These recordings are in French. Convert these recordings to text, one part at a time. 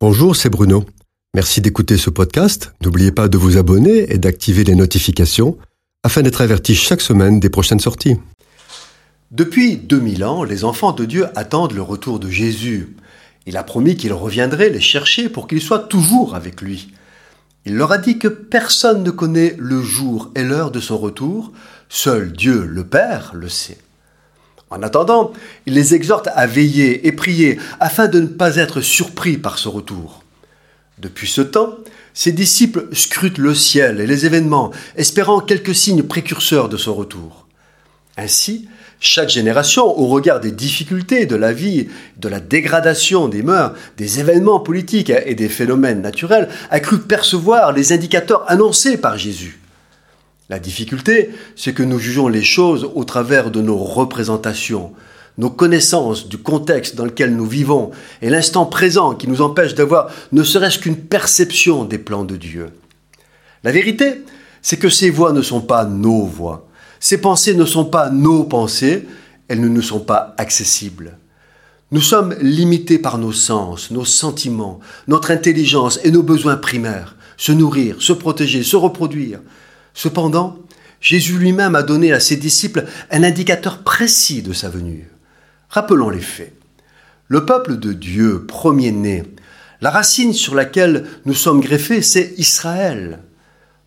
Bonjour, c'est Bruno. Merci d'écouter ce podcast. N'oubliez pas de vous abonner et d'activer les notifications afin d'être averti chaque semaine des prochaines sorties. Depuis 2000 ans, les enfants de Dieu attendent le retour de Jésus. Il a promis qu'il reviendrait les chercher pour qu'ils soient toujours avec lui. Il leur a dit que personne ne connaît le jour et l'heure de son retour, seul Dieu le Père le sait. En attendant, il les exhorte à veiller et prier afin de ne pas être surpris par ce retour. Depuis ce temps, ses disciples scrutent le ciel et les événements, espérant quelques signes précurseurs de son retour. Ainsi, chaque génération, au regard des difficultés de la vie, de la dégradation des mœurs, des événements politiques et des phénomènes naturels, a cru percevoir les indicateurs annoncés par Jésus. La difficulté, c'est que nous jugeons les choses au travers de nos représentations, nos connaissances du contexte dans lequel nous vivons et l'instant présent qui nous empêche d'avoir ne serait-ce qu'une perception des plans de Dieu. La vérité, c'est que ces voix ne sont pas nos voix, ces pensées ne sont pas nos pensées, elles ne nous sont pas accessibles. Nous sommes limités par nos sens, nos sentiments, notre intelligence et nos besoins primaires, se nourrir, se protéger, se reproduire. Cependant, Jésus lui-même a donné à ses disciples un indicateur précis de sa venue. Rappelons les faits. Le peuple de Dieu, premier-né, la racine sur laquelle nous sommes greffés, c'est Israël.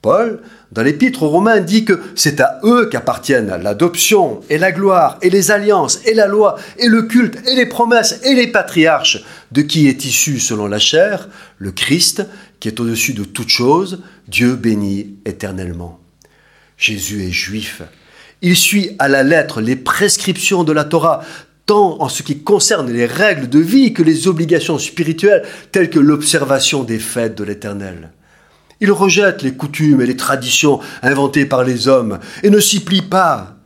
Paul, dans l'épître aux Romains, dit que c'est à eux qu'appartiennent l'adoption et la gloire et les alliances et la loi et le culte et les promesses et les patriarches, de qui est issu selon la chair le Christ, qui est au-dessus de toutes choses, Dieu béni éternellement. Jésus est juif. Il suit à la lettre les prescriptions de la Torah, tant en ce qui concerne les règles de vie que les obligations spirituelles, telles que l'observation des fêtes de l'Éternel. Il rejette les coutumes et les traditions inventées par les hommes et ne s'y plie pas.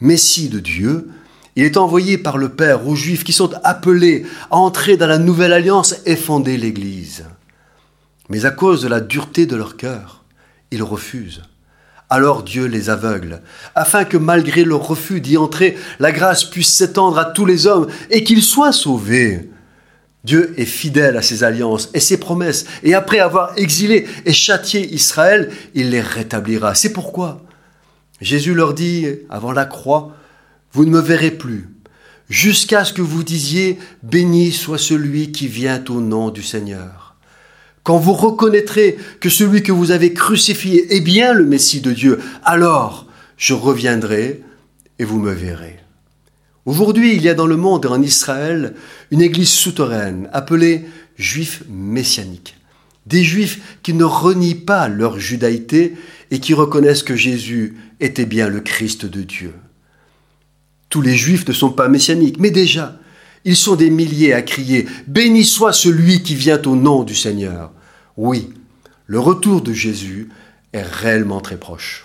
Messie de Dieu, il est envoyé par le Père aux Juifs qui sont appelés à entrer dans la nouvelle alliance et fonder l'Église. Mais à cause de la dureté de leur cœur, ils refusent. Alors Dieu les aveugle, afin que malgré leur refus d'y entrer, la grâce puisse s'étendre à tous les hommes et qu'ils soient sauvés. Dieu est fidèle à ses alliances et ses promesses, et après avoir exilé et châtié Israël, il les rétablira. C'est pourquoi Jésus leur dit, avant la croix, Vous ne me verrez plus, jusqu'à ce que vous disiez, Béni soit celui qui vient au nom du Seigneur. Quand vous reconnaîtrez que celui que vous avez crucifié est bien le Messie de Dieu, alors je reviendrai et vous me verrez. Aujourd'hui, il y a dans le monde et en Israël une église souterraine appelée juifs messianiques. Des juifs qui ne renient pas leur judaïté et qui reconnaissent que Jésus était bien le Christ de Dieu. Tous les juifs ne sont pas messianiques, mais déjà, ils sont des milliers à crier ⁇ Béni soit celui qui vient au nom du Seigneur !⁇ Oui, le retour de Jésus est réellement très proche.